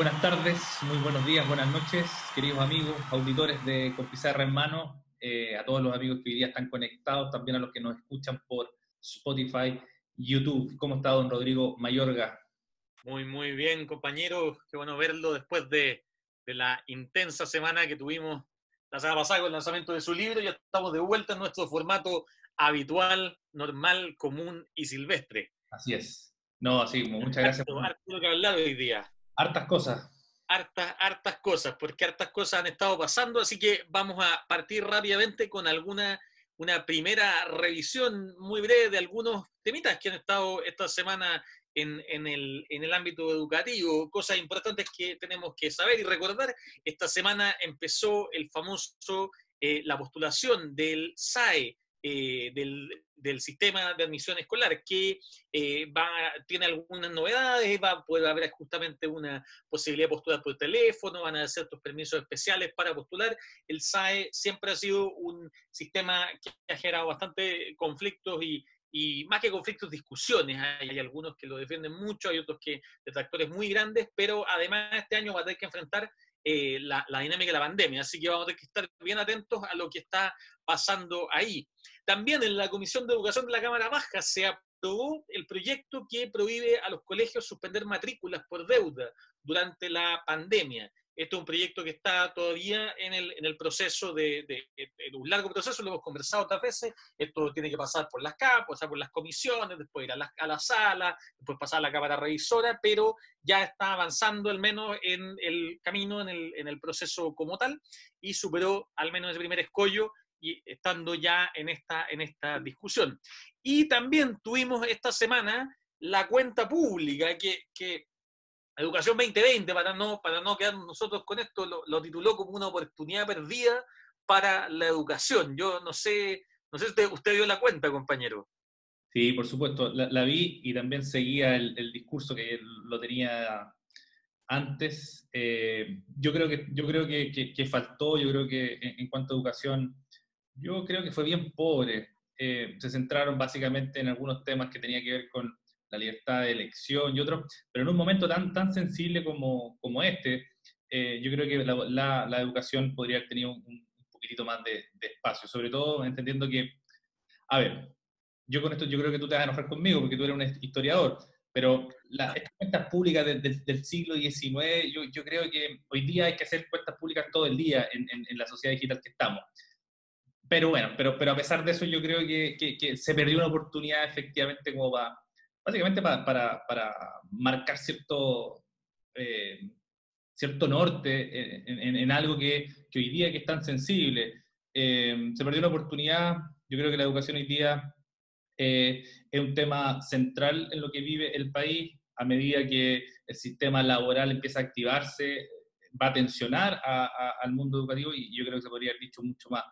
buenas tardes, muy buenos días, buenas noches, queridos amigos, auditores de Con en Mano, eh, a todos los amigos que hoy día están conectados, también a los que nos escuchan por Spotify, YouTube. ¿Cómo está don Rodrigo Mayorga? Muy, muy bien, compañero. Qué bueno verlo después de, de la intensa semana que tuvimos la semana pasada con el lanzamiento de su libro. Ya estamos de vuelta en nuestro formato habitual, normal, común y silvestre. Así es. No, así, muchas gracias. Harto que hablar hoy día. Hartas cosas. Hartas, hartas cosas, porque hartas cosas han estado pasando, así que vamos a partir rápidamente con alguna una primera revisión muy breve de algunos temitas que han estado esta semana en, en, el, en, el, ámbito educativo, cosas importantes que tenemos que saber y recordar. Esta semana empezó el famoso, eh, la postulación del SAE, eh, del, sistema de admisión escolar, que eh, tiene algunas novedades, va, puede haber justamente una posibilidad de postular por teléfono, van a haber ciertos permisos especiales para postular. El SAE siempre ha sido un sistema que ha generado bastante conflictos y, y más que conflictos, discusiones. Hay, algunos que lo defienden mucho, hay otros que detractores muy grandes, pero además este año va a tener que enfrentar eh, la, dinámica de la pandemia. Así que vamos a tener que estar bien atentos a lo que está pasando ahí. También en la Comisión de Educación de la Cámara Baja se aprobó el proyecto que prohíbe a los colegios suspender matrículas por deuda durante la pandemia. Esto es un proyecto que está todavía en el, en el proceso de, un largo proceso, lo hemos conversado otras veces. Esto tiene que pasar por las capas, pasar por las comisiones, después ir a la, a la sala, después pasar a la Cámara Revisora, pero ya está avanzando al menos en el camino, en el, en el proceso como tal, y superó al menos ese primer escollo y estando ya en esta, en esta discusión. Y también tuvimos esta semana la cuenta pública, que, que Educación 2020, para no, para no quedarnos nosotros con esto, lo, tituló como una oportunidad perdida para la educación. Yo no sé, no sé si usted, usted dio la cuenta, compañero. Sí, por supuesto, la, vi y también seguía el, discurso que lo tenía antes. Eh, yo creo, que, yo creo que, que, faltó, yo creo que en, cuanto a educación, yo creo que fue bien pobre. Eh, se centraron básicamente en algunos temas que tenían que ver con la libertad de elección y otros, pero en un momento tan, tan sensible como, como este, eh, yo creo que la, la, educación podría haber tenido un, poquitito más de, espacio, sobre todo entendiendo que, a ver, yo con esto yo creo que tú te vas a enojar conmigo porque tú eres un historiador, pero las cuentas públicas del siglo XIX, yo, yo, creo que hoy día hay que hacer cuentas públicas todo el día en, en, la sociedad digital que estamos. Pero bueno, pero, pero a pesar de eso yo creo que, que, que se perdió una oportunidad efectivamente como para básicamente para, marcar cierto, eh, cierto norte en, algo que, que, hoy día que es tan sensible. Eh, se perdió una oportunidad, yo creo que la educación hoy día eh, es un tema central en lo que vive el país, a medida que el sistema laboral empieza a activarse, va a tensionar al mundo educativo y yo creo que se podría haber dicho mucho más.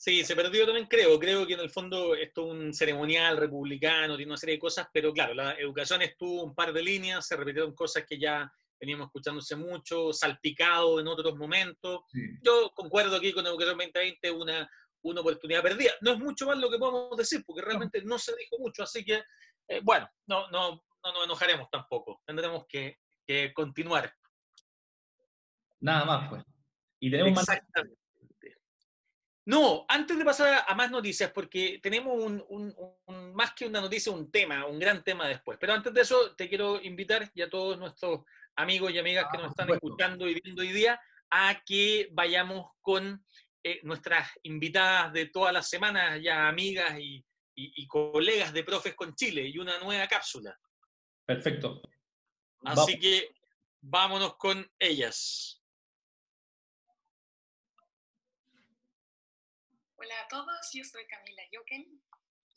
Sí, se perdió también, creo. Creo que en el fondo esto es un ceremonial republicano, tiene una serie de cosas, pero claro, la educación estuvo un par de líneas, se repitieron cosas que ya veníamos escuchándose mucho, salpicado en otros momentos. Yo concuerdo aquí con Educación 2020, una, una oportunidad perdida. No es mucho más lo que podemos decir, porque realmente no se dijo mucho, así que, eh, bueno, no, no, no nos enojaremos tampoco. Tendremos que, que continuar. Nada más, pues. Y tenemos más no, antes de pasar a más noticias, porque tenemos un, más que una noticia, un tema, un gran tema después. Pero antes de eso, te quiero invitar y a todos nuestros amigos y amigas que nos ah, están escuchando y viendo hoy día a que vayamos con eh, nuestras invitadas de todas las semanas, ya amigas y, colegas de Profes con Chile, y una nueva cápsula. Perfecto. Así que vámonos con ellas. Hola a todos, yo soy Camila Yoken.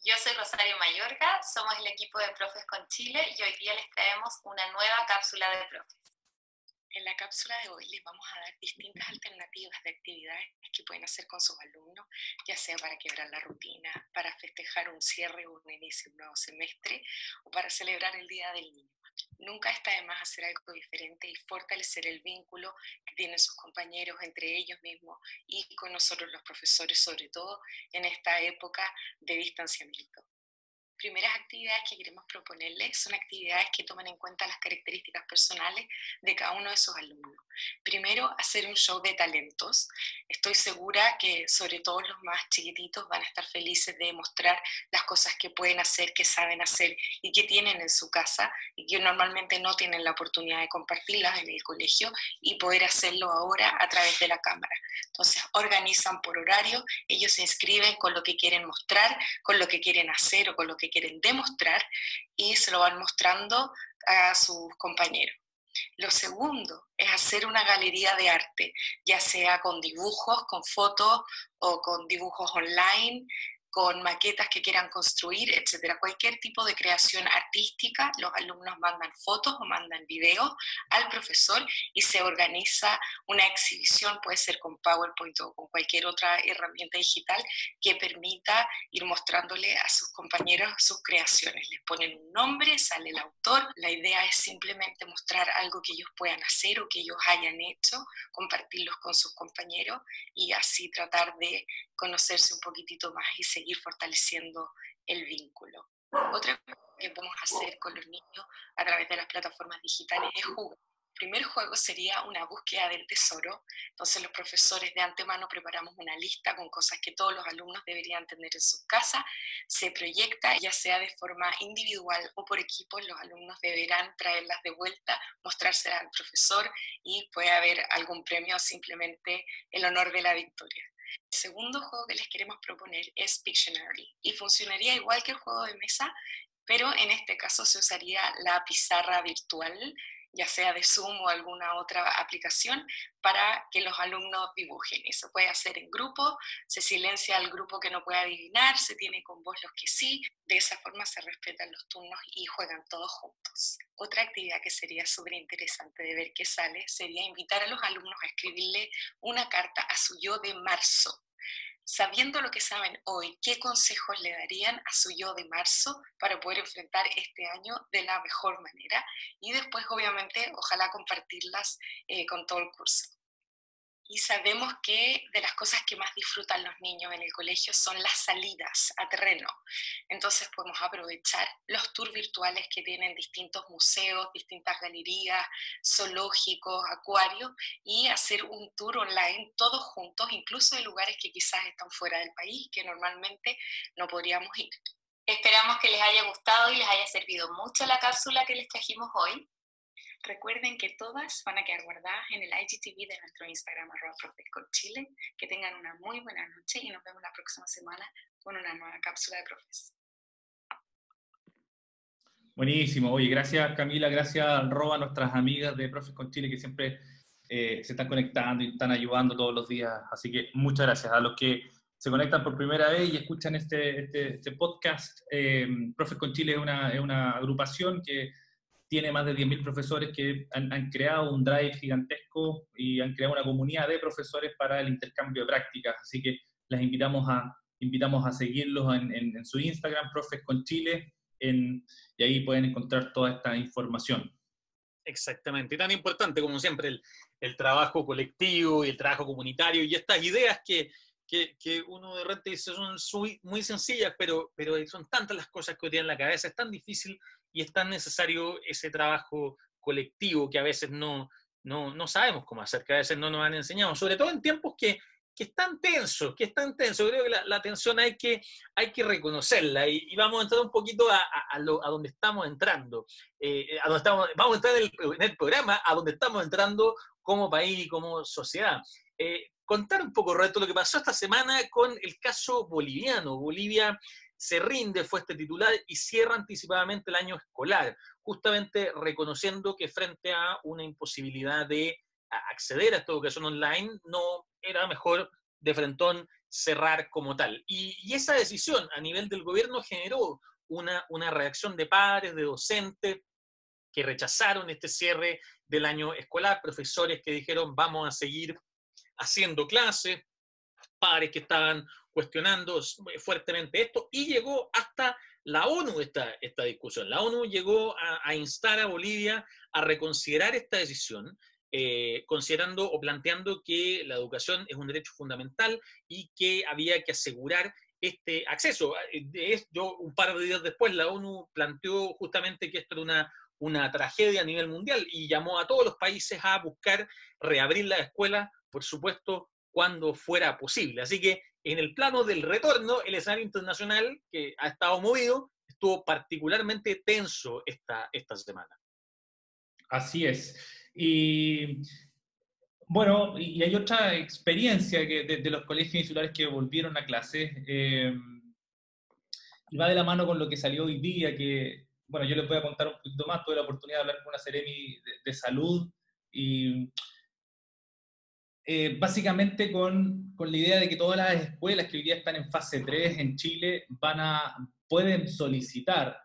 Yo soy Rosario Mayorga, somos el equipo de Profes con Chile y hoy día les traemos una nueva cápsula de profes. En la cápsula de hoy les vamos a dar distintas alternativas de actividades que pueden hacer con sus alumnos, ya sea para quebrar la rutina, para festejar un cierre o un inicio de un nuevo semestre o para celebrar el Día del Niño. Nunca está de más hacer algo diferente y fortalecer el vínculo que tienen sus compañeros entre ellos mismos y con nosotros los profesores, sobre todo en esta época de distanciamiento. Primeras actividades que queremos proponerles son actividades que toman en cuenta las características personales de cada uno de sus alumnos. Primero, hacer un show de talentos. Estoy segura que sobre todo los más chiquititos van a estar felices de mostrar las cosas que pueden hacer, que saben hacer y que tienen en su casa y que normalmente no tienen la oportunidad de compartirlas en el colegio y poder hacerlo ahora a través de la cámara. Entonces, organizan por horario, ellos se inscriben con lo que quieren mostrar, con lo que quieren hacer o con lo que quieren demostrar y se lo van mostrando a sus compañeros. Lo segundo es hacer una galería de arte, ya sea con dibujos, con fotos o con dibujos online, con maquetas que quieran construir, etcétera. Cualquier tipo de creación artística, los alumnos mandan fotos o mandan videos al profesor y se organiza una exhibición, puede ser con PowerPoint o con cualquier otra herramienta digital que permita ir mostrándole a sus compañeros sus creaciones. Les ponen un nombre, sale el autor. La idea es simplemente mostrar algo que ellos puedan hacer o que ellos hayan hecho, compartirlos con sus compañeros y así tratar de conocerse un poquitito más y seguir fortaleciendo el vínculo. Otra cosa que podemos hacer con los niños a través de las plataformas digitales es jugar. El primer juego sería una búsqueda del tesoro. Entonces los profesores de antemano preparamos una lista con cosas que todos los alumnos deberían tener en su casa. Se proyecta ya sea de forma individual o por equipos. Los alumnos deberán traerlas de vuelta, mostrárselas al profesor y puede haber algún premio o simplemente el honor de la victoria. El segundo juego que les queremos proponer es Pictionary y funcionaría igual que el juego de mesa, pero en este caso se usaría la pizarra virtual ya sea de Zoom o alguna otra aplicación, para que los alumnos dibujen. Eso puede hacer en grupo, se silencia al grupo que no puede adivinar, se tiene con vos los que sí, de esa forma se respetan los turnos y juegan todos juntos. Otra actividad que sería súper interesante de ver qué sale sería invitar a los alumnos a escribirle una carta a su yo de marzo sabiendo lo que saben hoy, ¿qué consejos le darían a su yo de marzo para poder enfrentar este año de la mejor manera? Y después, obviamente, ojalá compartirlas eh, con todo el curso y sabemos que de las cosas que más disfrutan los niños en el colegio son las salidas a terreno. Entonces podemos aprovechar los tours virtuales que tienen distintos museos, distintas galerías, zoológicos, acuarios y hacer un tour online todos juntos, incluso de lugares que quizás están fuera del país, que normalmente no podríamos ir. Esperamos que les haya gustado y les haya servido mucho la cápsula que les trajimos hoy. Recuerden que todas van a quedar guardadas en el IGTV de nuestro Instagram, arroba Chile. Que tengan una muy buena noche y nos vemos la próxima semana con una nueva cápsula de profes. Buenísimo. Oye, gracias Camila, gracias Roba, nuestras amigas de Profes con Chile que siempre eh, se están conectando y están ayudando todos los días. Así que muchas gracias a los que se conectan por primera vez y escuchan este, este, este podcast. Eh, Profes con Chile es una, es una agrupación que tiene más de 10.000 profesores que han, creado un drive gigantesco y han creado una comunidad de profesores para el intercambio de prácticas. Así que les invitamos a, invitamos a seguirlos en, su Instagram, Profes y ahí pueden encontrar toda esta información. Exactamente, y tan importante como siempre el trabajo colectivo y el trabajo comunitario y estas ideas que, que, que, uno de repente dice son muy sencillas, pero, pero son tantas las cosas que tiene en la cabeza, es tan difícil y es tan necesario ese trabajo colectivo que a veces no, no, no sabemos cómo hacer, que a veces no nos han enseñado, sobre todo en tiempos que, que están tensos, que están tensos. Creo que la, la tensión hay que, hay que reconocerla y, vamos a entrar un poquito a, a, lo, a donde estamos entrando. Eh, a donde estamos, vamos a entrar en el, en el, programa a donde estamos entrando como país y como sociedad. Eh, contar un poco, Roberto, lo que pasó esta semana con el caso boliviano. Bolivia se rinde, fue este titular, y cierra anticipadamente el año escolar, justamente reconociendo que frente a una imposibilidad de acceder a esta educación online, no era mejor de frentón cerrar como tal. Y, esa decisión a nivel del gobierno generó una, una reacción de padres, de docentes, que rechazaron este cierre del año escolar, profesores que dijeron vamos a seguir haciendo clases, padres que estaban cuestionando fuertemente esto y llegó hasta la ONU esta, esta discusión. La ONU llegó a, instar a Bolivia a reconsiderar esta decisión, eh, considerando o planteando que la educación es un derecho fundamental y que había que asegurar este acceso. Eh, yo, un par de días después, la ONU planteó justamente que esto era una, una tragedia a nivel mundial y llamó a todos los países a buscar reabrir la escuela, por supuesto, cuando fuera posible. Así que en el plano del retorno, el escenario internacional que ha estado movido estuvo particularmente tenso esta, esta semana. Así es. Y bueno, y hay otra experiencia que de, los colegios insulares que volvieron a clase, eh, y va de la mano con lo que salió hoy día, que, bueno, yo les voy a contar un poquito más, tuve la oportunidad de hablar con una Ceremi de, salud, y eh, básicamente con, con, la idea de que todas las escuelas que hoy día están en fase 3 en Chile van a, pueden solicitar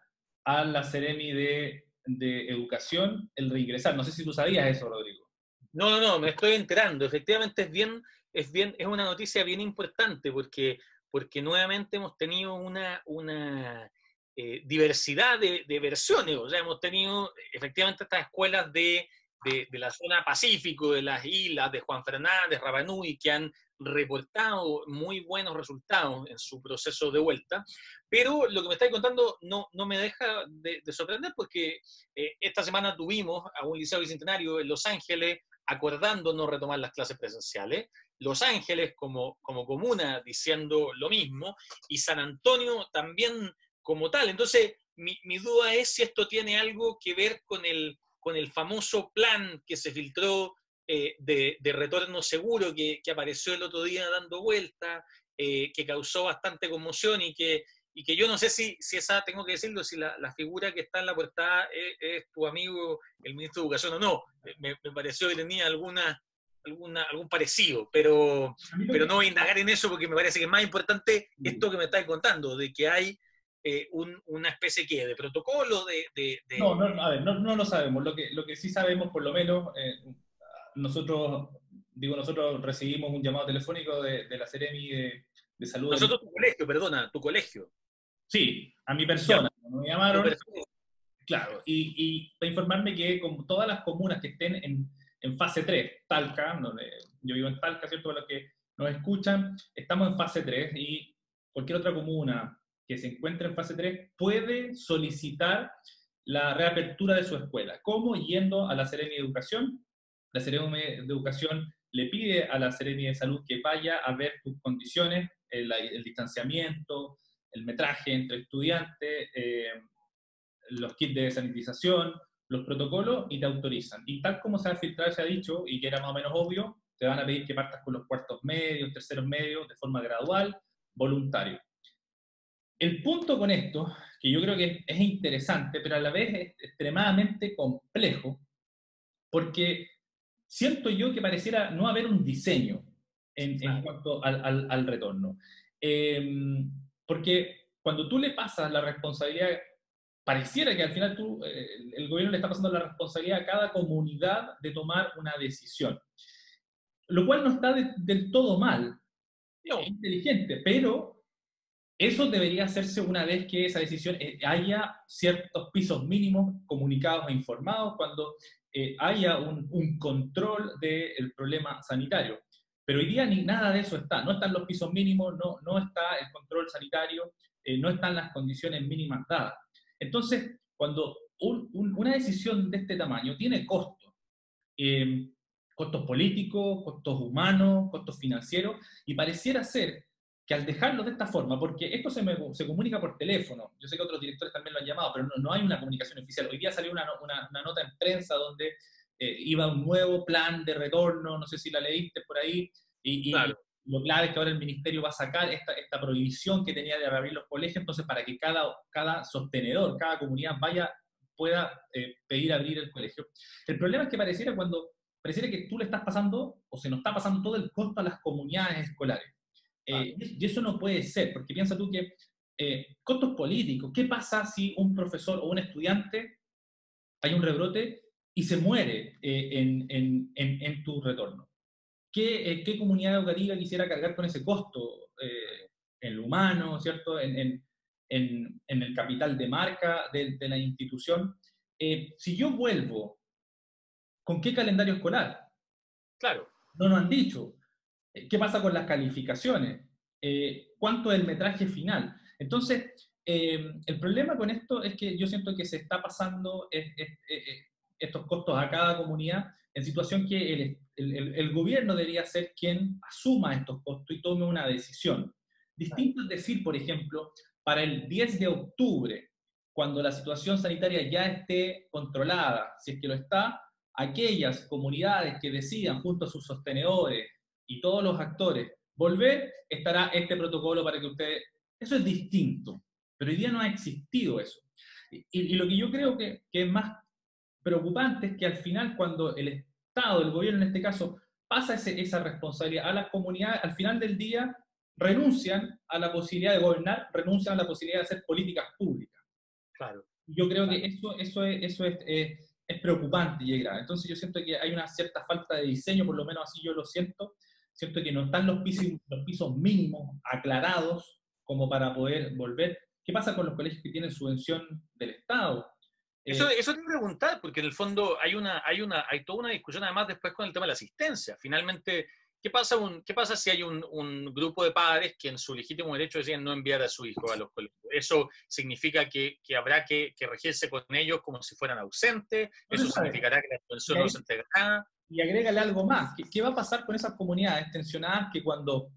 a la Ceremi de, de Educación el reingresar. No sé si tú sabías eso, Rodrigo. No, no, no, me estoy enterando. Efectivamente es bien, es bien, es una noticia bien importante porque, porque nuevamente hemos tenido una, una eh, diversidad de, versiones. O sea, hemos tenido efectivamente estas escuelas de, de, la zona Pacífico, de las islas, de Juan Fernández, Rabanui, que han reportado muy buenos resultados en su proceso de vuelta, pero lo que me estáis contando no, no me deja de, sorprender porque eh, esta semana tuvimos a un liceo bicentenario en Los Ángeles acordando no retomar las clases presenciales, Los Ángeles como, como comuna diciendo lo mismo, y San Antonio también como tal. Entonces, mi, duda es si esto tiene algo que ver con el, con el famoso plan que se filtró eh, de, retorno seguro que, apareció el otro día dando vuelta, eh, que causó bastante conmoción y que, y que yo no sé si, si esa, tengo que decirlo, si la, figura que está en la portada es, tu amigo, el ministro de Educación o no. Me, pareció que tenía alguna, alguna, algún parecido, pero, pero no voy a indagar en eso porque me parece que es más importante esto que me estás contando, de que hay eh, una especie de protocolo de... No, no, a ver, no, no, lo sabemos. Lo que, lo que sí sabemos, por lo menos, eh, nosotros, digo, nosotros recibimos un llamado telefónico de, la Ceremi de, de Salud. Nosotros, tu colegio, perdona, tu colegio. Sí, a mi persona. Me llamaron. Claro, y, y, para informarme que como todas las comunas que estén en, en fase 3, Talca, donde yo vivo en Talca, ¿cierto? Para los que nos escuchan, estamos en fase 3 y cualquier otra comuna que se encuentre en fase 3 puede solicitar la reapertura de su escuela. ¿Cómo? Yendo a la Seremi de Educación. La Seremi de Educación le pide a la Seremi de Salud que vaya a ver tus condiciones, el, el distanciamiento, el metraje entre estudiantes, eh, los kits de sanitización, los protocolos y te autorizan. Y tal como se ha filtrado, se ha dicho, y que era más o menos obvio, te van a pedir que partas con los cuartos medios, terceros medios, de forma gradual, voluntario. El punto con esto, que yo creo que es interesante, pero a la vez es extremadamente complejo, porque siento yo que pareciera no haber un diseño en, cuanto al, retorno. Eh, porque cuando tú le pasas la responsabilidad, pareciera que al final tú, eh, el gobierno le está pasando la responsabilidad a cada comunidad de tomar una decisión. Lo cual no está del todo mal, es inteligente, pero eso debería hacerse una vez que esa decisión eh, haya ciertos pisos mínimos comunicados e informados, cuando eh, haya un, control del problema sanitario. Pero hoy día ni nada de eso está. No están los pisos mínimos, no, no está el control sanitario, eh, no están las condiciones mínimas dadas. Entonces, cuando una decisión de este tamaño tiene costos, costos políticos, costos humanos, costos financieros, y pareciera ser que al dejarlo de esta forma, porque esto se, se, comunica por teléfono, yo sé que otros directores también lo han llamado, pero no, no hay una comunicación oficial. Hoy día salió una, una, una nota en prensa donde eh, iba un nuevo plan de retorno, no sé si la leíste por ahí, y, lo clave es que ahora el ministerio va a sacar esta, esta prohibición que tenía de reabrir los colegios, entonces para que cada, cada sostenedor, cada comunidad vaya, pueda eh, pedir abrir el colegio. El problema es que pareciera cuando, pareciera que tú le estás pasando, o se nos está pasando todo el costo a las comunidades escolares. Eh, y eso no puede ser, porque piensa tú que costos políticos, ¿qué pasa si un profesor o un estudiante hay un rebrote y se muere eh, en, en, en, tu retorno. ¿Qué, eh, ¿Qué, comunidad educativa quisiera cargar con ese costo? Eh, en lo humano, ¿cierto? En, el capital de marca de, de la institución. si yo vuelvo, ¿con qué calendario escolar? Claro. No nos han dicho. ¿Qué pasa con las calificaciones? eh, cuánto es el metraje final. Entonces, eh, el problema con esto es que yo siento que se está pasando estos costos a cada comunidad en situación que el, el, gobierno debería ser quien asuma estos costos y tome una decisión. Distinto es decir, por ejemplo, para el 10 de octubre, cuando la situación sanitaria ya esté controlada, si es que lo está, aquellas comunidades que decidan junto a sus sostenedores y todos los actores volver, estará este protocolo para que ustedes... Eso es distinto, pero hoy día no ha existido eso. Y, lo que yo creo que, que, es más preocupante es que al final cuando el Estado, el gobierno en este caso, pasa esa responsabilidad a las comunidades, al final del día renuncian a la posibilidad de gobernar, renuncian a la posibilidad de hacer políticas públicas. Claro. Yo creo que eso, eso, es, eso es, eh, es preocupante y Entonces yo siento que hay una cierta falta de diseño, por lo menos así yo lo siento. Siento que no están los pisos, los pisos mínimos aclarados como para poder volver. ¿Qué pasa con los colegios que tienen subvención del Estado? Eso, eh, eso te preguntar, porque en el fondo hay, una, hay, una, hay toda una discusión además después con el tema de la asistencia. Finalmente, ¿Qué pasa, un, ¿Qué pasa si hay un, un, grupo de padres que en su legítimo derecho decían no enviar a su hijo a los colegios? ¿Eso significa que, que habrá que, que, regirse con ellos como si fueran ausentes? ¿Eso significará que la subvención no se entregará? Y agrégale algo más. ¿Qué, ¿Qué, va a pasar con esas comunidades tensionadas que cuando...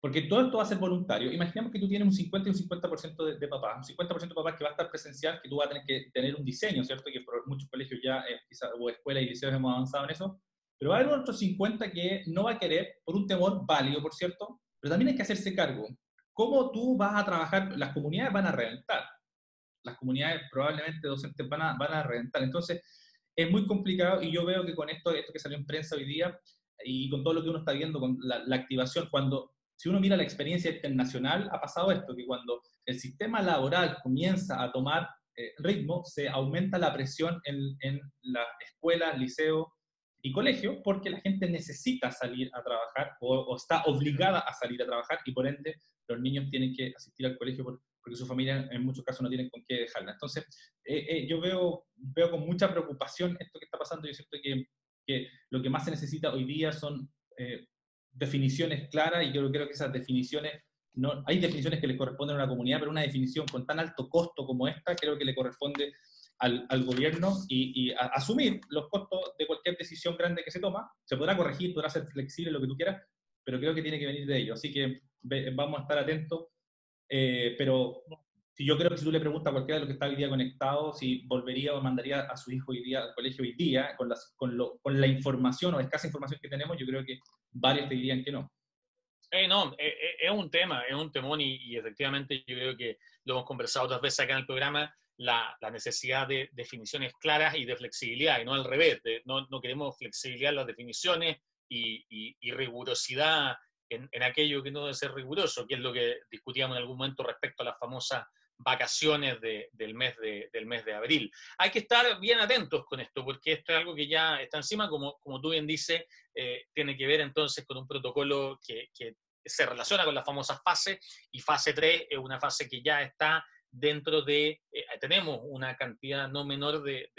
Porque todo esto va a ser voluntario. Imaginemos que tú tienes un 50 y un 50% de, de, papás. Un 50% de papás que va a estar presencial, que tú vas a tener que tener un diseño, ¿cierto? Que por muchos colegios ya, eh, o escuelas y liceos hemos avanzado en eso pero va a haber otros 50 que no va a querer, por un temor válido, por cierto, pero también hay que hacerse cargo. ¿Cómo tú vas a trabajar? Las comunidades van a reventar. Las comunidades probablemente docentes van a, van a reventar. Entonces, es muy complicado y yo veo que con esto, esto que salió en prensa hoy día y con todo lo que uno está viendo, con la, activación, cuando, si uno mira la experiencia internacional, ha pasado esto, que cuando el sistema laboral comienza a tomar eh, ritmo, se aumenta la presión en, en las escuelas, liceos, y colegio porque la gente necesita salir a trabajar o, está obligada a salir a trabajar y por ende los niños tienen que asistir al colegio porque su familia en muchos casos no tienen con qué dejarla. Entonces, eh, eh, yo veo, veo con mucha preocupación esto que está pasando. Yo siento que, que lo que más se necesita hoy día son eh, definiciones claras y yo creo que esas definiciones, no, hay definiciones que le corresponden a una comunidad, pero una definición con tan alto costo como esta creo que le corresponde al, gobierno y, asumir los costos de cualquier decisión grande que se toma. Se podrá corregir, podrá ser flexible, lo que tú quieras, pero creo que tiene que venir de ello. Así que vamos a estar atentos. Eh, pero si yo creo que si tú le preguntas a cualquiera de los que está hoy día conectado si volvería o mandaría a su hijo hoy día al colegio hoy día, con, las, con, lo, con la información o escasa información que tenemos, yo creo que varios te dirían que no. Eh, no, eh, eh, es un tema, es un temón y, y, efectivamente yo creo que lo hemos conversado otras veces acá en el programa la, necesidad de definiciones claras y de flexibilidad, y no al revés, no, queremos flexibilidad en las definiciones y, rigurosidad en, aquello que no debe ser riguroso, que es lo que discutíamos en algún momento respecto a las famosas vacaciones del, mes de, del mes de abril. Hay que estar bien atentos con esto, porque esto es algo que ya está encima, como, como tú bien dices, eh, tiene que ver entonces con un protocolo que, que se relaciona con las famosas fases, y fase 3 es una fase que ya está dentro de, eh, tenemos una cantidad no menor de,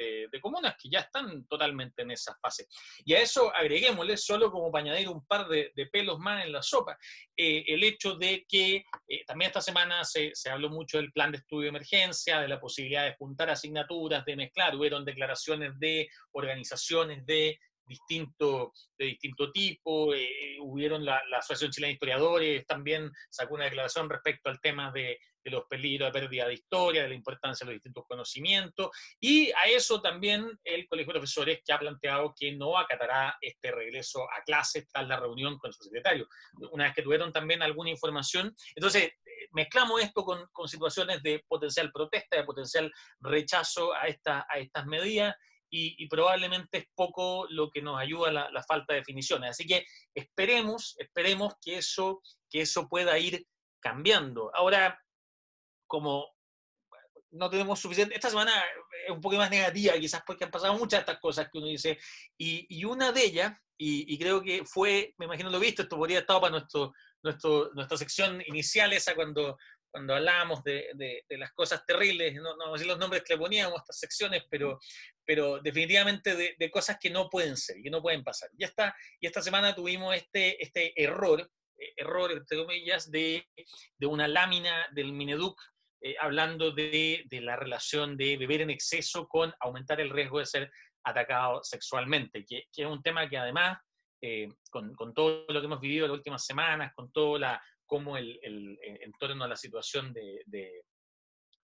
comunas que ya están totalmente en esa fase. Y a eso agreguémosle, solo como para añadir un par de, pelos más en la sopa, eh, el hecho de que eh, también esta semana se, se, habló mucho del plan de estudio de emergencia, de la posibilidad de juntar asignaturas, de mezclar, hubieron declaraciones de organizaciones de distinto, de distinto tipo, hubieron la, la, Asociación Chilena de Historiadores, también sacó una declaración respecto al tema de, de los peligros de pérdida de historia, de la importancia de los distintos conocimientos, y a eso también el Colegio de Profesores que ha planteado que no acatará este regreso a clases tras la reunión con su secretario. Una vez que tuvieron también alguna información, entonces eh, mezclamos esto con, con situaciones de potencial protesta, de potencial rechazo a, esta, a estas medidas, y, probablemente es poco lo que nos ayuda la, la, falta de definiciones. Así que esperemos, esperemos que eso, que eso pueda ir cambiando. Ahora, como no tenemos suficiente, esta semana es un poco más negativa quizás porque han pasado muchas de estas cosas que uno dice, y, y una de ellas, y, creo que fue, me imagino lo visto, esto podría estar para nuestro, nuestro, nuestra sección inicial esa cuando, cuando hablábamos de, de, las cosas terribles, no, no sé los nombres que le poníamos a estas secciones, pero, pero definitivamente de, de, cosas que no pueden ser, que no pueden pasar. Y esta, y esta semana tuvimos este, este error error, entre comillas, de, de una lámina del Mineduc hablando de, de, la relación de beber en exceso con aumentar el riesgo de ser atacado sexualmente, que, que es un tema que además, con, con, todo lo que hemos vivido las últimas semanas, con todo la, cómo el, el, en torno a la situación de, de,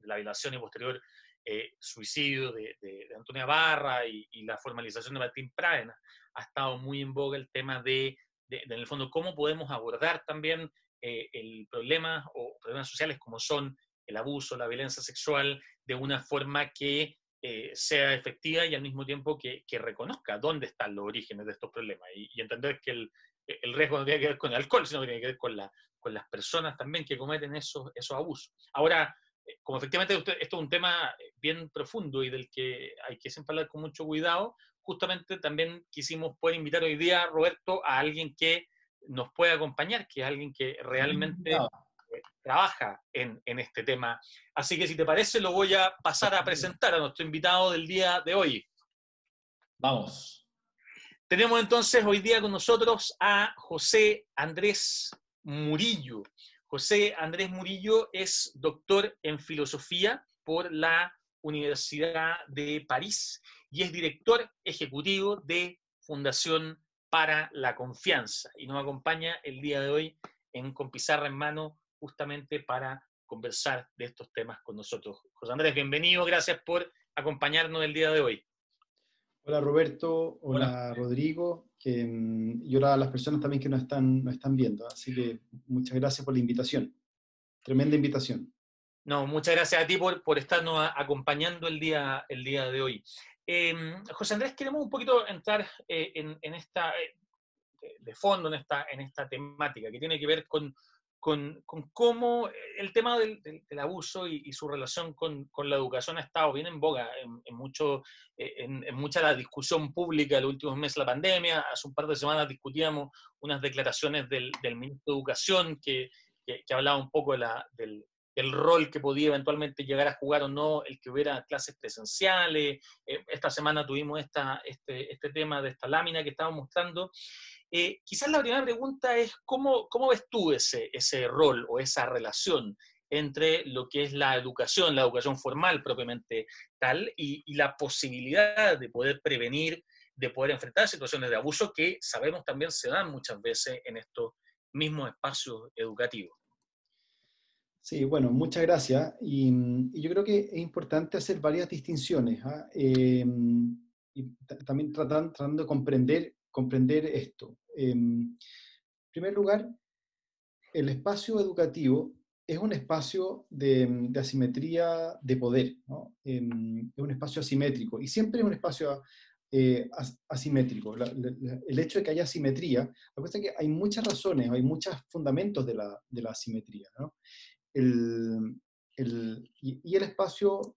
la violación y posterior eh, suicidio de, de, Antonia Barra y, la formalización de Martín Praena, ha estado muy en boga el tema de, en el fondo, cómo podemos abordar también eh, el problema o problemas sociales como son el abuso, la violencia sexual, de una forma que eh, sea efectiva y al mismo tiempo que, reconozca dónde están los orígenes de estos problemas. Y, y entender que el, el, riesgo no tiene que ver con el alcohol, sino que tiene que ver con, la, con las personas también que cometen esos, esos abusos. Ahora, eh, como efectivamente esto es un tema eh, bien profundo y del que hay que siempre hablar con mucho cuidado, justamente también quisimos poder invitar hoy día, Roberto, a alguien que nos pueda acompañar, que es alguien que realmente eh, trabaja en, en, este tema. Así que si te parece, lo voy a pasar a presentar a nuestro invitado del día de hoy. Vamos. Tenemos entonces hoy día con nosotros a José Andrés Murillo. José Andrés Murillo es doctor en filosofía por la Universidad de París y es director ejecutivo de Fundación para la Confianza y nos acompaña el día de hoy en Con Pizarra en Mano justamente para conversar de estos temas con nosotros. José Andrés, bienvenido, gracias por acompañarnos el día de hoy. Hola Roberto, hola, Rodrigo, que, mm, y hola a las personas también que nos están, nos están viendo. Así que muchas gracias por la invitación. Tremenda invitación. No, muchas gracias a ti por, por estarnos acompañando el día, el día de hoy. Em, José Andrés, queremos un poquito entrar eh, en, en, esta, eh, de fondo en esta, en esta temática que tiene que ver con, con, cómo el tema del, abuso y, su relación con, la educación ha estado bien en boga en, mucho, eh, en, mucha la discusión pública de los últimos meses de la pandemia. Hace un par de semanas discutíamos unas declaraciones del, ministro de Educación que, hablaba un poco del, rol que podía eventualmente llegar a jugar o no el que hubiera clases presenciales. Eh, esta semana tuvimos esta, este, este tema de esta lámina que estaba mostrando. Eh, quizás la primera pregunta es, ¿cómo, ves tú ese, ese rol o esa relación entre lo que es la educación, la educación formal propiamente tal, y, la posibilidad de poder prevenir, de poder enfrentar situaciones de abuso que sabemos también se dan muchas veces en estos mismos espacios educativos? Sí, bueno, muchas gracias. Y, yo creo que es importante hacer varias distinciones. ¿ah? Em, y también tratando, tratando de comprender comprender esto. En primer lugar, el espacio educativo es un espacio de, asimetría de poder, es un espacio asimétrico y siempre es un espacio eh, asimétrico. el hecho de que haya asimetría, la que hay muchas razones, hay muchos fundamentos de la, de la asimetría. Y, el espacio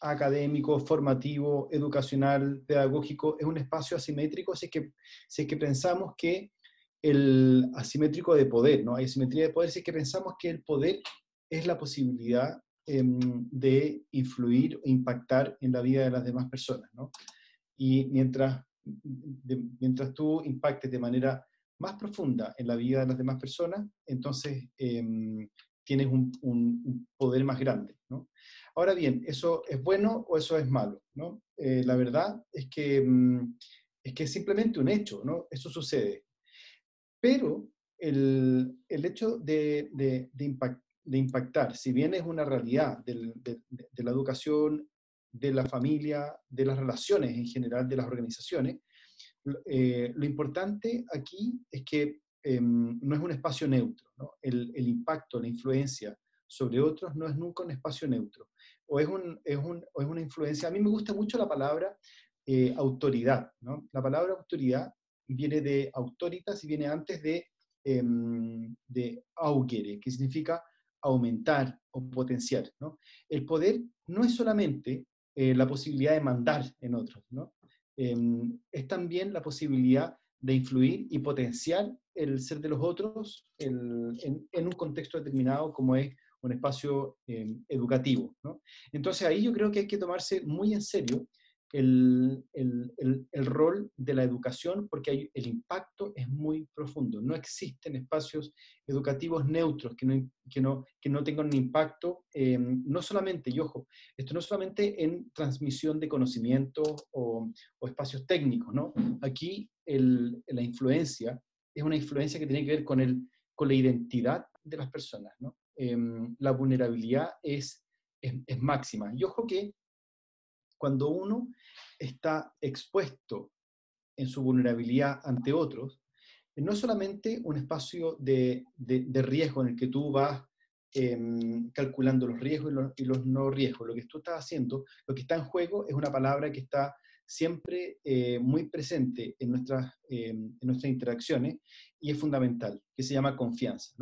académico, formativo, educacional, pedagógico, es un espacio asimétrico si que, si que pensamos que el asimétrico de poder, ¿no? Hay asimetría de poder si es que pensamos que el poder es la posibilidad em, de influir e impactar en la vida de las demás personas, ¿no? Y mientras, mientras tú impactes de manera más profunda en la vida de las demás personas, entonces em, tienes un, un, poder más grande, ¿no? Ahora bien, ¿eso es bueno o eso es malo? ¿no? Eh, la verdad es que, mm, es que simplemente un hecho, ¿no? Eso sucede. Pero el, el hecho de, de, de, impactar, si bien es una realidad de, de, la educación, de la familia, de las relaciones en general, de las organizaciones, eh, lo importante aquí es que em, no es un espacio neutro. ¿no? El, el, impacto, la influencia sobre otros no es nunca un espacio neutro o es, un, es, un, o es una influencia. A mí me gusta mucho la palabra eh, autoridad. ¿no? La palabra autoridad viene de autoritas y viene antes de, eh, de augere, que significa aumentar o potenciar. ¿no? El poder no es solamente eh, la posibilidad de mandar en otros, ¿no? Em, es también la posibilidad de influir y potenciar el ser de los otros en, en, un contexto determinado como es un espacio em, educativo. ¿no? Entonces ahí yo creo que hay que tomarse muy en serio el, rol de la educación porque el impacto es muy profundo. No existen espacios educativos neutros que no, que no, que no tengan un impacto, no solamente, y ojo, esto no solamente en transmisión de conocimiento o, espacios técnicos, ¿no? Aquí la influencia es una influencia que tiene que ver con, el, con la identidad de las personas, ¿no? Em, la vulnerabilidad es, es, máxima. Y ojo que cuando uno está expuesto en su vulnerabilidad ante otros, no es solamente un espacio de, riesgo en el que tú vas em, calculando los riesgos y los, no riesgos. Lo que tú estás haciendo, lo que está en juego es una palabra que está siempre eh, muy presente en nuestras, em, en nuestras interacciones y es fundamental, que se llama confianza.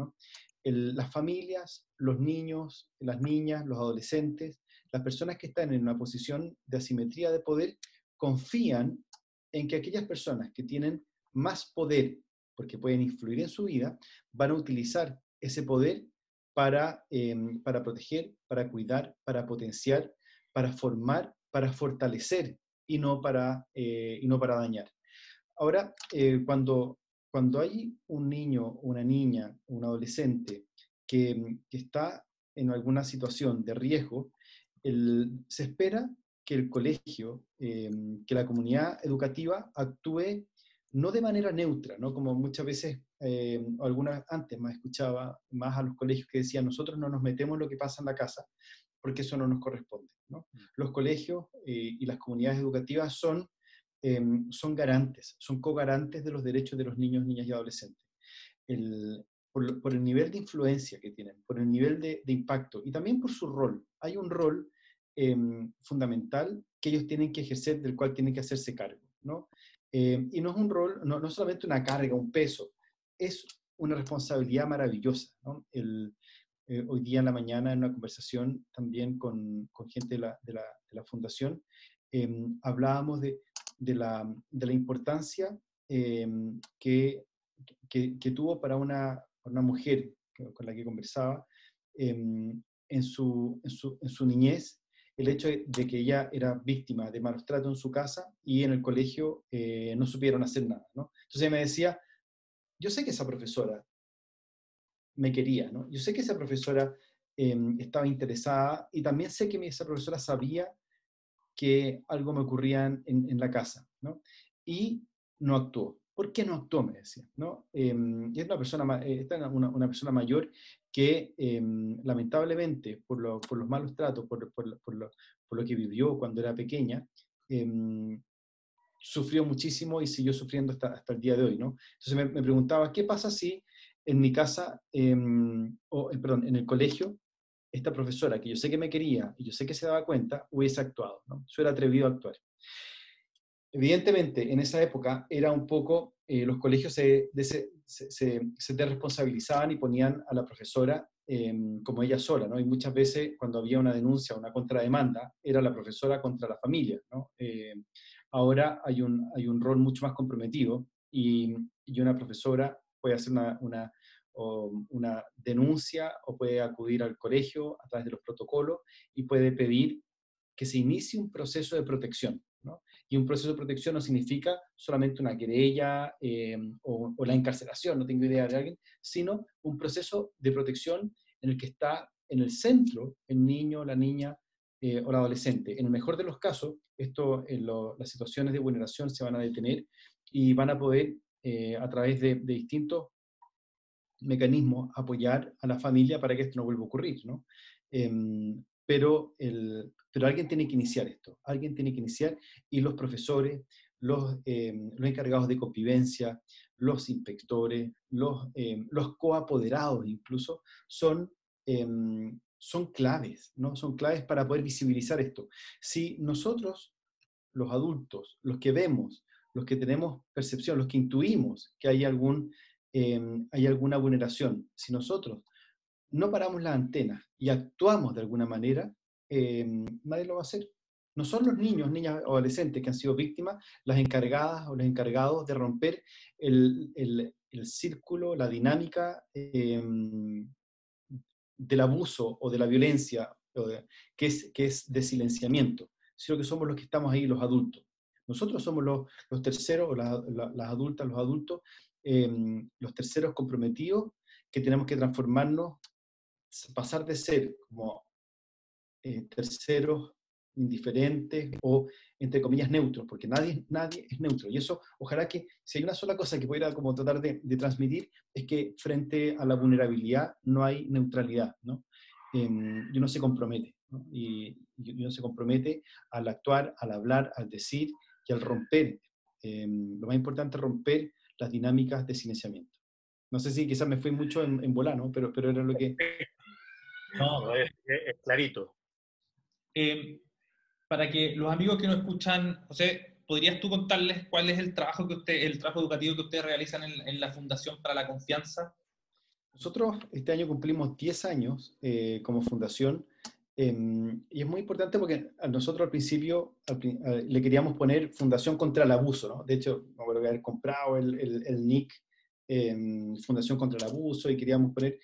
Las familias, los niños, las niñas, los adolescentes las personas que están en una posición de asimetría de poder confían en que aquellas personas que tienen más poder, porque pueden influir en su vida, van a utilizar ese poder para, em, para proteger, para cuidar, para potenciar, para formar, para fortalecer y no para, eh, y no para dañar. Ahora, eh, cuando, cuando hay un niño, una niña, un adolescente que, que está en alguna situación de riesgo, se espera que el colegio, em, que la comunidad educativa actúe no de manera neutra, ¿no? como muchas veces, eh, algunas antes más escuchaba más a los colegios que decían, nosotros no nos metemos en lo que pasa en la casa, porque eso no nos corresponde. ¿no? Mm. Los colegios eh, y las comunidades educativas son, em, son garantes, son co-garantes de los derechos de los niños, niñas y adolescentes. Por, el nivel de influencia que tienen, por el nivel de, impacto y también por su rol. Hay un rol Em, fundamental que ellos tienen que ejercer, del cual tienen que hacerse cargo. ¿no? Em, y no es un rol, no, no, solamente una carga, un peso, es una responsabilidad maravillosa. eh, hoy día en la mañana, en una conversación también con, gente de la fundación, em, hablábamos de, de, la, de, la, importancia que, que, que, tuvo para una, una mujer con la que conversaba en su, en, su, en, su, niñez el hecho de que ella era víctima de malos tratos en su casa y en el colegio eh, no supieron hacer nada. ¿no? Entonces ella me decía, yo sé que esa profesora me quería, ¿no? yo sé que esa profesora em, estaba interesada y también sé que esa profesora sabía que algo me ocurría en, en la casa ¿no? y no actuó. ¿Por qué no actuó? Me decía. ¿no? Em, es una persona, eh, una, una, persona mayor que em, lamentablemente por, por, los malos tratos, por, por, por, lo, por, lo, que vivió cuando era pequeña, em, sufrió muchísimo y siguió sufriendo hasta, hasta el día de hoy. ¿no? Entonces me, me preguntaba, ¿qué pasa si en mi casa, o, eh, perdón, en el colegio, esta profesora que yo sé que me quería y yo sé que se daba cuenta, hubiese actuado, ¿no? Se hubiera atrevido a actuar. Evidentemente, en esa época era un poco, eh, los colegios se, se, se, se responsabilizaban y ponían a la profesora em, como ella sola, ¿no? Y muchas veces cuando había una denuncia, una contrademanda, era la profesora contra la familia, ¿no? Eh, ahora hay un, hay un rol mucho más comprometido y, y una profesora puede hacer una, una denuncia o puede acudir al colegio a través de los protocolos y puede pedir que se inicie un proceso de protección. Y un proceso de protección no significa solamente una querella eh, o, la encarcelación, no tengo idea de alguien, sino un proceso de protección en el que está en el centro el niño, la niña eh, o el adolescente. En el mejor de los casos, esto, en las situaciones de vulneración se van a detener y van a poder, eh, a través de, distintos mecanismos, apoyar a la familia para que esto no vuelva a ocurrir. ¿no? Em, pero, el, pero alguien tiene que iniciar esto, alguien tiene que iniciar y los profesores, los, em, los encargados de convivencia, los inspectores, los, eh, los coapoderados incluso, son, son claves, ¿no? Son claves para poder visibilizar esto. Si nosotros, los adultos, los que vemos, los que tenemos percepción, los que intuimos que hay, algún, hay alguna vulneración, si nosotros no paramos la antena y actuamos de alguna manera, eh, nadie lo va a hacer. No son los niños, niñas o adolescentes que han sido víctimas las encargadas o los encargados de romper el, el, círculo, la dinámica em, del abuso o de la violencia, que, es, que es de silenciamiento. sino que somos los que estamos ahí, los adultos. Nosotros somos los, los terceros, las adultas, los adultos, em, los terceros comprometidos que tenemos que transformarnos, pasar de ser como eh, terceros indiferentes o, entre comillas, neutros, porque nadie, nadie es neutro. Y eso, ojalá que, si hay una sola cosa que pudiera como tratar de, transmitir, es que frente a la vulnerabilidad no hay neutralidad, ¿no? Em, y uno se compromete, ¿no? Y, y, uno se compromete al actuar, al hablar, al decir y al romper. Em, lo más importante es romper las dinámicas de silenciamiento. No sé si quizás me fui mucho en, en volano, pero, pero era lo que... No, es, es clarito. Eh, para que los amigos que nos escuchan, José, ¿podrías tú contarles cuál es el trabajo que usted, el trabajo educativo que ustedes realizan en, la Fundación para la Confianza? Nosotros este año cumplimos 10 años eh, como fundación em, y es muy importante porque a nosotros al principio le queríamos poner Fundación contra el Abuso, ¿no? De hecho, me acuerdo haber comprado el, el, NIC em, Fundación contra el Abuso y queríamos poner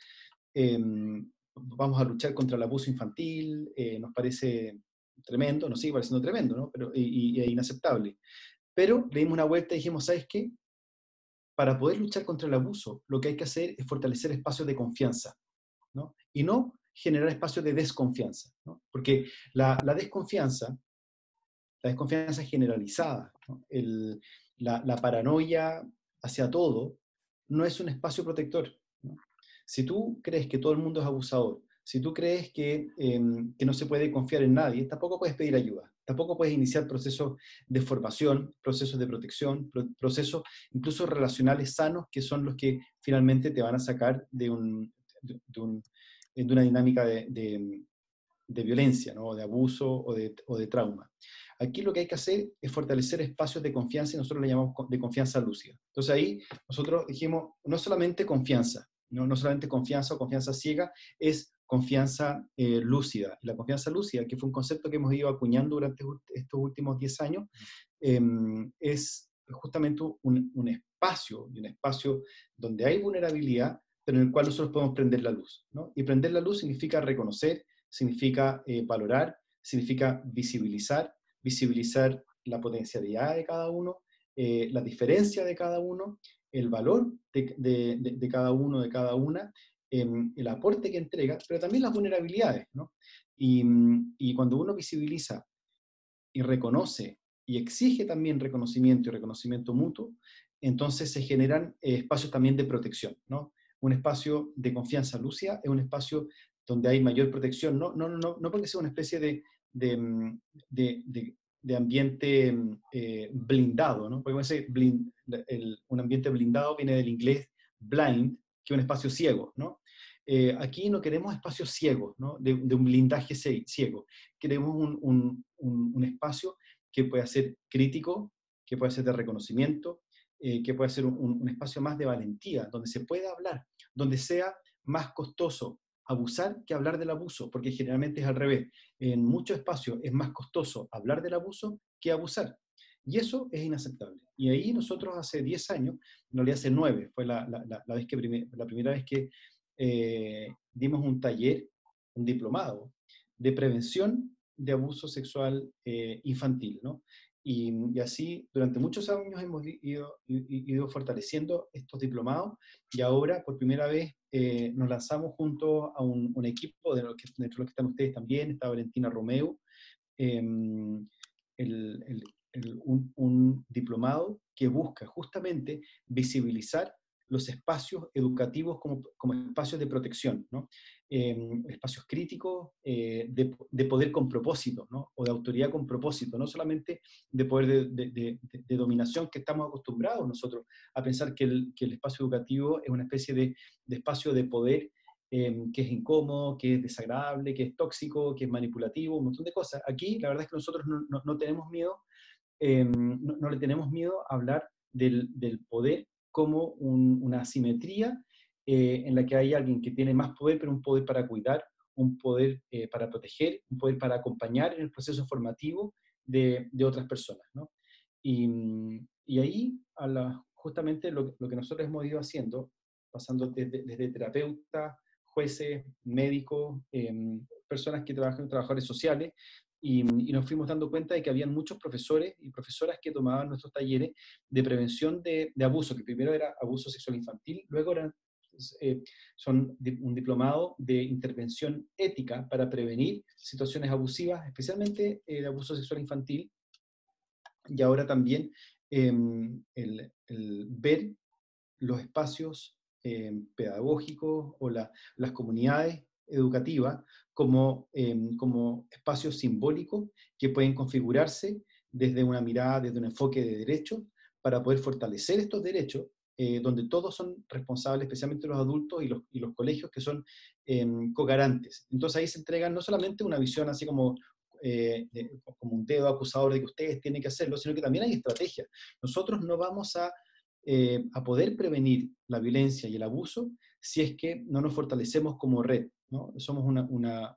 em, vamos a luchar contra el abuso infantil, eh, nos parece tremendo, nos sigue pareciendo tremendo, ¿no? Pero, y, inaceptable. Pero le dimos una vuelta y dijimos, ¿sabes qué? Para poder luchar contra el abuso, lo que hay que hacer es fortalecer espacios de confianza, ¿no? Y no generar espacios de desconfianza. Porque la, desconfianza, la desconfianza generalizada, la, paranoia hacia todo, no es un espacio protector. Si tú crees que todo el mundo es abusador, si tú crees em, que, no se puede confiar en nadie, tampoco puedes pedir ayuda, tampoco puedes iniciar procesos de formación, procesos de protección, procesos incluso relacionales sanos, que son los que finalmente te van a sacar de, un, de, una dinámica de, violencia, ¿no? de abuso o de, o de trauma. Aquí lo que hay que hacer es fortalecer espacios de confianza y nosotros le llamamos de confianza lúcida. Entonces ahí nosotros dijimos, no solamente confianza, no, no solamente confianza o confianza ciega, es confianza eh, lúcida. La confianza lúcida, que fue un concepto que hemos ido acuñando durante estos últimos 10 años, em, es justamente un, un, espacio, un espacio donde hay vulnerabilidad, pero en el cual nosotros podemos prender la luz. ¿no? Y prender la luz significa reconocer, significa eh, valorar, significa visibilizar, visibilizar la potencialidad de cada uno, eh, la diferencia de cada uno, el valor de, de, de, cada uno, de cada una, el aporte que entrega, pero también las vulnerabilidades. ¿no? Y, y, cuando uno visibiliza y reconoce y exige también reconocimiento y reconocimiento mutuo, entonces se generan eh, espacios también de protección. ¿no? Un espacio de confianza lúcida es un espacio donde hay mayor protección, no, no, no, no porque sea una especie de, de, de, de ambiente eh, blindado, ¿no? Porque decir, blind, el, un ambiente blindado viene del inglés blind, que es un espacio ciego, ¿no? Eh, aquí no queremos espacios ciegos, ¿no? de, un blindaje ciego. Queremos un, un, un, espacio que pueda ser crítico, que pueda ser de reconocimiento, eh, que pueda ser un, espacio más de valentía, donde se pueda hablar, donde sea más costoso abusar que hablar del abuso, porque generalmente es al revés. En muchos espacios es más costoso hablar del abuso que abusar. Y eso es inaceptable. Y ahí nosotros hace 10 años, no le hace 9, fue la, la, la, vez que la primera vez que eh, dimos un taller, un diplomado de prevención de abuso sexual eh, infantil, ¿no? Y, así durante muchos años hemos ido, ido, fortaleciendo estos diplomados y ahora por primera vez eh, nos lanzamos junto a un, equipo de de los que están ustedes también, está Valentina Romeo, em, el, un, un, diplomado que busca justamente visibilizar los espacios educativos como, como espacios de protección, ¿no? Em, espacios críticos eh, de, de, poder con propósito, ¿no? o de autoridad con propósito, no solamente de poder de, de, de, dominación que estamos acostumbrados nosotros a pensar que el, que el espacio educativo es una especie de, espacio de poder em, que es incómodo, que es desagradable, que es tóxico, que es manipulativo, un montón de cosas. Aquí la verdad es que nosotros no, no, no tenemos miedo, em, no, no, le tenemos miedo a hablar del, del poder como una asimetría eh, en la que hay alguien que tiene más poder, pero un poder para cuidar, un poder eh, para proteger, un poder para acompañar en el proceso formativo de, otras personas. ¿no? Y, y, ahí, a la, justamente lo, que nosotros hemos ido haciendo, pasando desde, desde terapeutas, jueces, médicos, em, personas que trabajan, trabajadores sociales, y, nos fuimos dando cuenta de que habían muchos profesores y profesoras que tomaban nuestros talleres de prevención de, abuso, que primero era abuso sexual infantil, luego eran, eh, son un diplomado de intervención ética para prevenir situaciones abusivas, especialmente el abuso sexual infantil, y ahora también em, el, ver los espacios em, pedagógicos o las comunidades educativas como, em, como espacios simbólicos que pueden configurarse desde una mirada, desde un enfoque de derechos, para poder fortalecer estos derechos, eh, donde todos son responsables, especialmente los adultos y los, colegios que son eh, cogarantes. Entonces ahí se entregan no solamente una visión así como, eh, como un dedo acusador de que ustedes tienen que hacerlo, sino que también hay estrategias. Nosotros no vamos a, eh, a poder prevenir la violencia y el abuso si es que no nos fortalecemos como red. Somos una,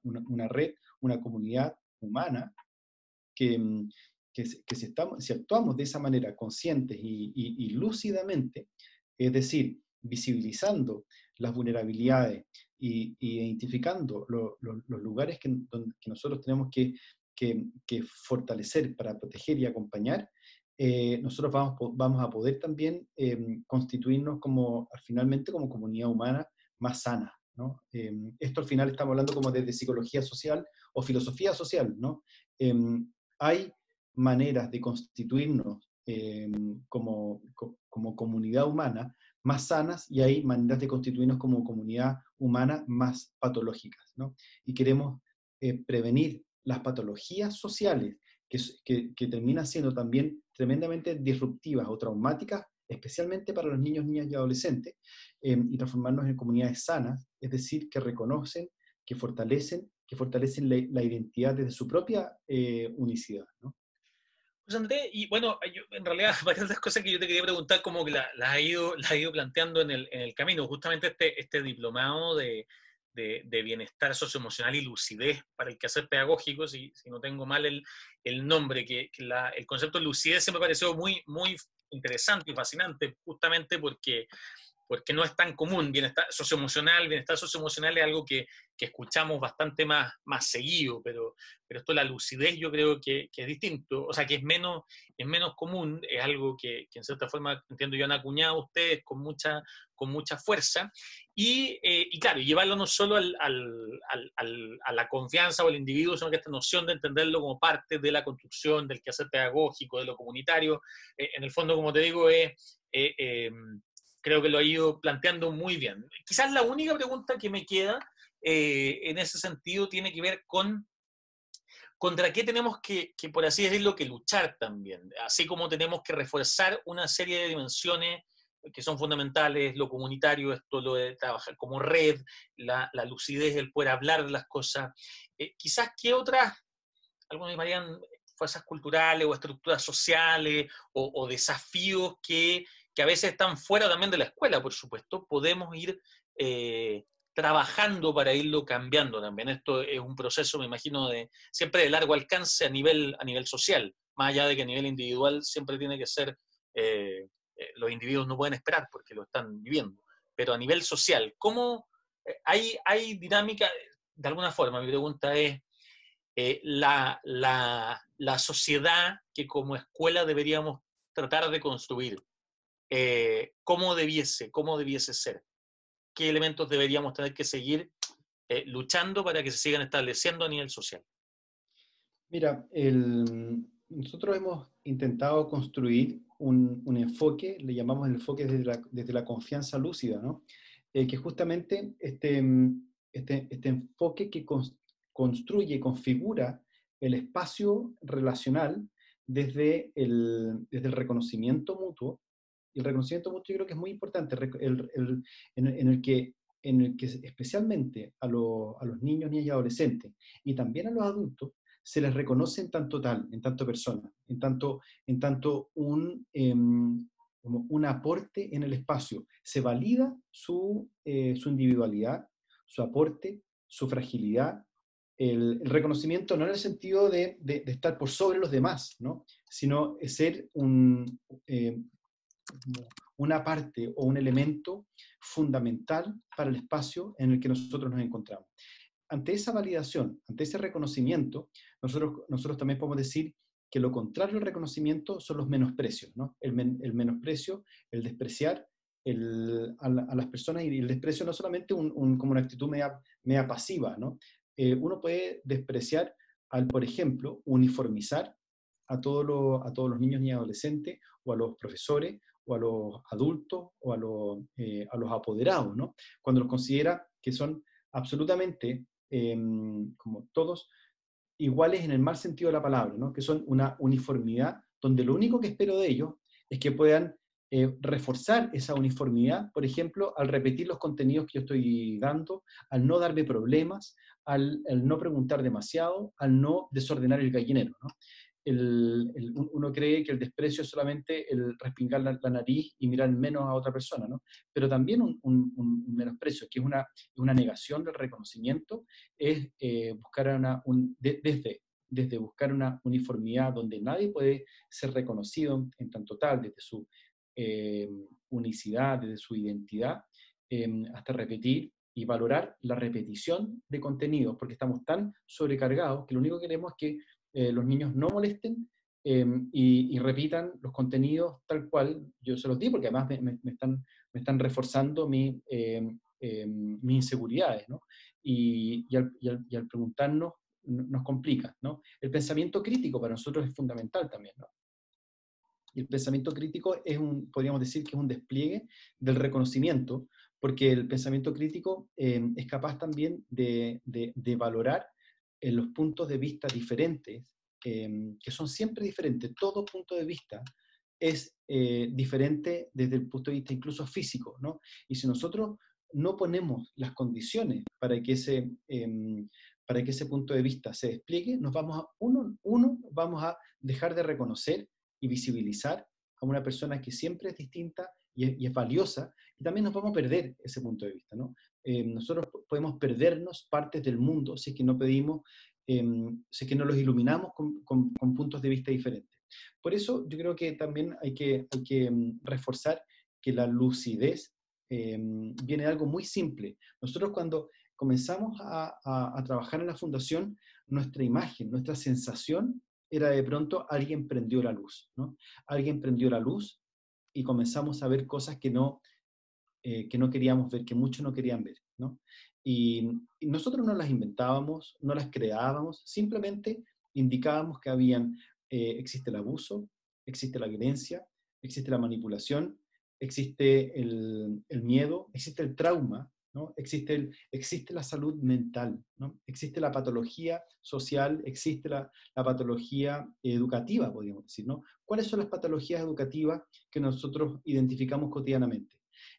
red, una comunidad humana que, mm, si, estamos, si actuamos de esa manera conscientes y, lúcidamente, es decir, visibilizando las vulnerabilidades y, identificando los lugares que, nosotros tenemos que, fortalecer para proteger y acompañar, eh, nosotros vamos, vamos a poder también em, constituirnos como, finalmente como comunidad humana más sana, Em, esto al final estamos hablando como desde psicología social o filosofía social, ¿no? Em, hay maneras de constituirnos em, como, como comunidad humana más sanas y hay maneras de constituirnos como comunidad humana más patológicas, ¿no? Y queremos eh, prevenir las patologías sociales que, que terminan siendo también tremendamente disruptivas o traumáticas especialmente para los niños, niñas y adolescentes, em, y transformarnos en comunidades sanas, es decir, que reconocen, que fortalecen, que fortalecen la, identidad desde su propia eh, unicidad. ¿no? Pues André, y bueno, en realidad varias de las cosas que yo te quería preguntar, como que las la ido, la ha ido planteando en el, en el camino, justamente este, este diplomado de, de, de, bienestar socioemocional y lucidez para el quehacer pedagógico, si, si no tengo mal el, el nombre, que, que la, el concepto de lucidez se me pareció muy, muy interesante y fascinante, justamente porque, porque no es tan común. Bienestar socioemocional, bienestar socioemocional es algo que, que escuchamos bastante más, más seguido, pero, pero esto la lucidez yo creo que, es distinto, o sea, que es menos, es menos común, es algo que, que en cierta forma, entiendo yo, han acuñado ustedes con mucha, con mucha fuerza, y, eh, claro, llevarlo no solo al, a la confianza o al individuo, sino que esta noción de entenderlo como parte de la construcción, del quehacer pedagógico, de lo comunitario, eh, en el fondo, como te digo, es... Eh, em, creo que lo ha ido planteando muy bien. Quizás la única pregunta que me queda eh, en ese sentido tiene que ver con contra qué tenemos que, por así decirlo, que luchar también, así como tenemos que reforzar una serie de dimensiones que son fundamentales, lo comunitario, esto lo de trabajar como red, la, lucidez, el poder hablar de las cosas. Eh, quizás qué otras, algunos llamarían fuerzas culturales o estructuras sociales o, desafíos que, que, a veces están fuera también de la escuela, por supuesto, podemos ir eh, trabajando para irlo cambiando también. Esto es un proceso, me imagino, de siempre de largo alcance a nivel, a nivel social, más allá de que a nivel individual siempre tiene que ser, eh, eh, los individuos no pueden esperar porque lo están viviendo, pero a nivel social, ¿cómo hay, hay dinámica, de alguna forma, mi pregunta es, la, la, sociedad que como escuela deberíamos tratar de construir, ¿cómo debiese, cómo debiese ser? qué elementos deberíamos tener que seguir eh, luchando para que se sigan estableciendo a nivel social? Mira, nosotros hemos intentado construir un, enfoque, le llamamos el enfoque desde la, confianza lúcida, ¿no? Eh, que justamente este, este, este enfoque que construye, configura el espacio relacional desde el, desde el reconocimiento mutuo el reconocimiento mutuo yo creo que es muy importante, en, el que, en el que especialmente a, a, los niños, niñas y adolescentes, y también a los adultos, se les reconoce en tanto tal, en tanto persona, en tanto, en tanto un, em, como un aporte en el espacio. Se valida su, eh, su individualidad, su aporte, su fragilidad, el, reconocimiento no en el sentido de, de, estar por sobre los demás, ¿no? sino ser un, eh, una parte o un elemento fundamental para el espacio en el que nosotros nos encontramos. ante esa validación, ante ese reconocimiento, nosotros, nosotros también podemos decir que lo contrario al reconocimiento son los menosprecios, ¿no? El, menosprecio, el despreciar a, las personas y el desprecio no solamente un, como una actitud media, media pasiva, ¿no? Eh, uno puede despreciar al, por ejemplo, uniformizar a, todo a todos los niños y adolescentes o a los profesores o a los adultos o a los, eh, a los apoderados, ¿no? Cuando los considera que son absolutamente, em, como todos, iguales en el mal sentido de la palabra, ¿no? Que son una uniformidad donde lo único que espero de ellos es que puedan eh, reforzar esa uniformidad, por ejemplo, al repetir los contenidos que yo estoy dando, al no darme problemas, al, al no preguntar demasiado, al no desordenar el gallinero. Uno cree que el desprecio es solamente el respingar la, nariz y mirar menos a otra persona, ¿no? Pero también un, menosprecio, que es una, una, negación del reconocimiento, es eh, buscar una, desde, desde buscar una uniformidad donde nadie puede ser reconocido en tanto tal, desde su eh, unicidad, desde su identidad, em, hasta repetir y valorar la repetición de contenidos, porque estamos tan sobrecargados que lo único que queremos es que eh, los niños no molesten em, y, repitan los contenidos tal cual yo se los di, porque además me, están, me están reforzando mi, em, em, mis inseguridades, ¿no? Y, y, al, y, al, preguntarnos nos complica, ¿no? El pensamiento crítico para nosotros es fundamental también, ¿no? Y el pensamiento crítico es un, podríamos decir que es un despliegue del reconocimiento, porque el pensamiento crítico es capaz también de, de, de valorar en los puntos de vista diferentes, em, que son siempre diferentes, todo punto de vista es eh, diferente desde el punto de vista incluso físico, ¿no? Y si nosotros no ponemos las condiciones para que ese, em, para que ese punto de vista se despliegue, nos vamos a, uno, uno, vamos a dejar de reconocer y visibilizar a una persona que siempre es distinta y es, valiosa, y también nos vamos a perder ese punto de vista, ¿no? Eh, nosotros podemos perdernos partes del mundo si es que no pedimos, em, si es que no los iluminamos con, con, puntos de vista diferentes. Por eso yo creo que también hay que, hay que em, reforzar que la lucidez em, viene de algo muy simple. Nosotros cuando comenzamos a, a, a, trabajar en la fundación, nuestra imagen, nuestra sensación era de pronto alguien prendió la luz, ¿no? Alguien prendió la luz y comenzamos a ver cosas que no, eh, que no queríamos ver, que muchos no querían ver. ¿no? Y, nosotros no las inventábamos, no las creábamos, simplemente indicábamos que habían, eh, existe el abuso, existe la violencia, existe la manipulación, existe el, el miedo, existe el trauma, ¿no? existe, el, existe la salud mental, ¿no? existe la patología social, existe la, la, patología educativa, podríamos decir. ¿no? ¿Cuáles son las patologías educativas que nosotros identificamos cotidianamente?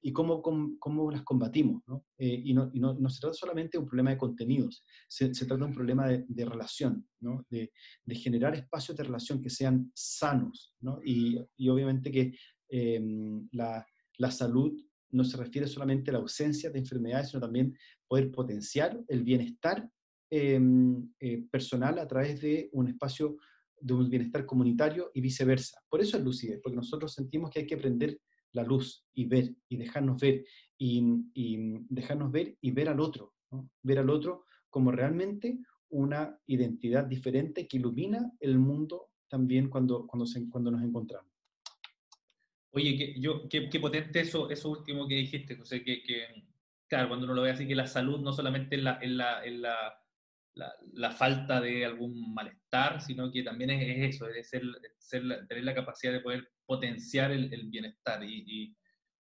Y cómo, cómo, las combatimos. ¿no? Eh, y, no, y no, no, se trata solamente de un problema de contenidos, se, se trata de un problema de, de relación, ¿no? de, de, generar espacios de relación que sean sanos. ¿no? Y, y, obviamente que eh, la, la, salud no se refiere solamente a la ausencia de enfermedades, sino también poder potenciar el bienestar eh, eh, personal a través de un espacio de un bienestar comunitario y viceversa. Por eso es lucidez, porque nosotros sentimos que hay que aprender la luz y ver y dejarnos ver y, dejarnos ver y ver al otro, ver al otro como realmente una identidad diferente que ilumina el mundo también cuando, cuando, se, cuando nos encontramos. Oye, que, yo, qué, potente eso, eso último que dijiste, José, que, que, claro, cuando uno lo ve así, que la salud no solamente es la, la, la, la, falta de algún malestar, sino que también es, eso, es ser, tener la capacidad de poder potenciar el, bienestar. Y,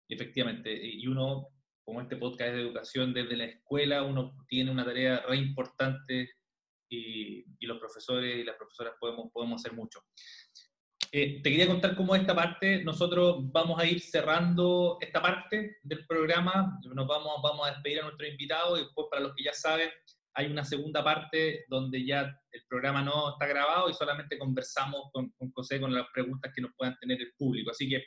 efectivamente, y uno, como este podcast de educación desde la escuela, uno tiene una tarea re importante y, los profesores y las profesoras podemos, podemos hacer mucho. Eh, te quería contar cómo esta parte, nosotros vamos a ir cerrando esta parte del programa, nos vamos, vamos a despedir a nuestro invitado y después para los que ya saben, hay una segunda parte donde ya el programa no está grabado y solamente conversamos con, José con las preguntas que nos puedan tener el público. Así que,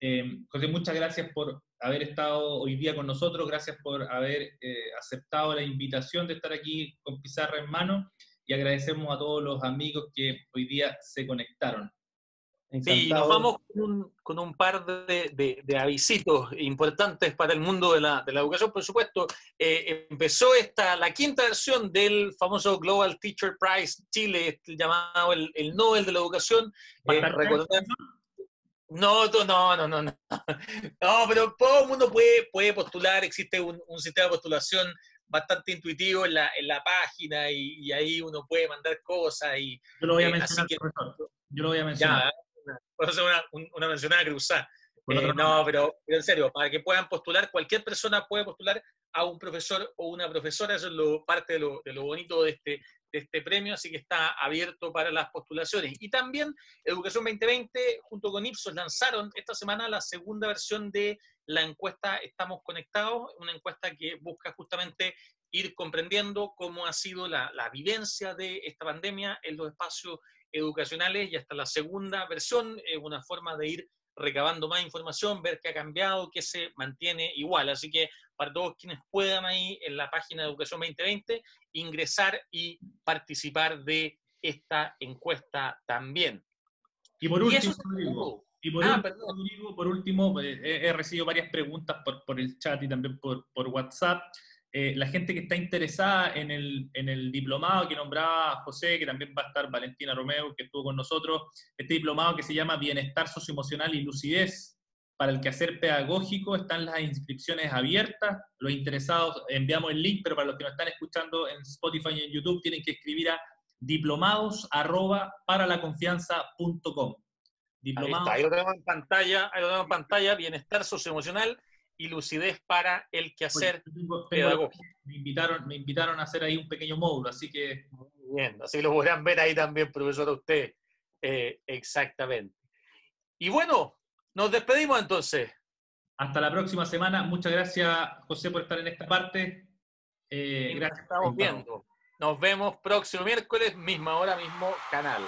eh, José, muchas gracias por haber estado hoy día con nosotros, gracias por haber eh, aceptado la invitación de estar aquí con pizarra en mano y agradecemos a todos los amigos que hoy día se conectaron. Sí, nos vamos con un, par de, de, avisitos importantes para el mundo de la, de la educación. Por supuesto, eh, empezó esta, la quinta versión del famoso Global Teacher Prize Chile, llamado el, el Nobel de la Educación. Eh, no, no, no, no, no. No, pero todo el mundo puede, puede postular, existe un, un sistema de postulación bastante intuitivo en la, en la página y, ahí uno puede mandar cosas y... Yo lo voy a eh, mencionar, Yo lo voy a mencionar puedo hacer una, una mencionada cruzada. Eh, no, pero, en serio, para que puedan postular, cualquier persona puede postular a un profesor o una profesora, eso es lo, parte de lo, de lo bonito de este, de este premio, así que está abierto para las postulaciones. Y también Educación 2020, junto con Ipsos, lanzaron esta semana la segunda versión de la encuesta Estamos Conectados, una encuesta que busca justamente ir comprendiendo cómo ha sido la, la vivencia de esta pandemia en los espacios educacionales y hasta la segunda versión es una forma de ir recabando más información, ver qué ha cambiado, qué se mantiene igual. Así que para todos quienes puedan ahí en la página de Educación 2020 ingresar y participar de esta encuesta también. Y por último, y por, ah, último, por último, eh, he, recibido varias preguntas por, por, el chat y también por, por WhatsApp. Eh, la gente que está interesada en el, en el, diplomado que nombraba José, que también va a estar Valentina Romeo, que estuvo con nosotros, este diplomado que se llama Bienestar Socioemocional y Lucidez para el quehacer pedagógico, están las inscripciones abiertas, los interesados enviamos el link, pero para los que nos están escuchando en Spotify y en YouTube tienen que escribir a diplomados arroba para la confianza.com. Diplomados. Ahí, está, ahí lo tenemos en pantalla, ahí lo tenemos en pantalla, bienestar socioemocional y lucidez para el quehacer pedagógico. Me invitaron, me invitaron a hacer ahí un pequeño módulo, así que... bien, así lo podrán ver ahí también, profesor, usted. Eh, exactamente. Y bueno, nos despedimos entonces. Hasta la próxima semana. Muchas gracias, José, por estar en esta parte. Eh, gracias. Nos estamos viendo. Nos vemos próximo miércoles, misma hora, mismo canal.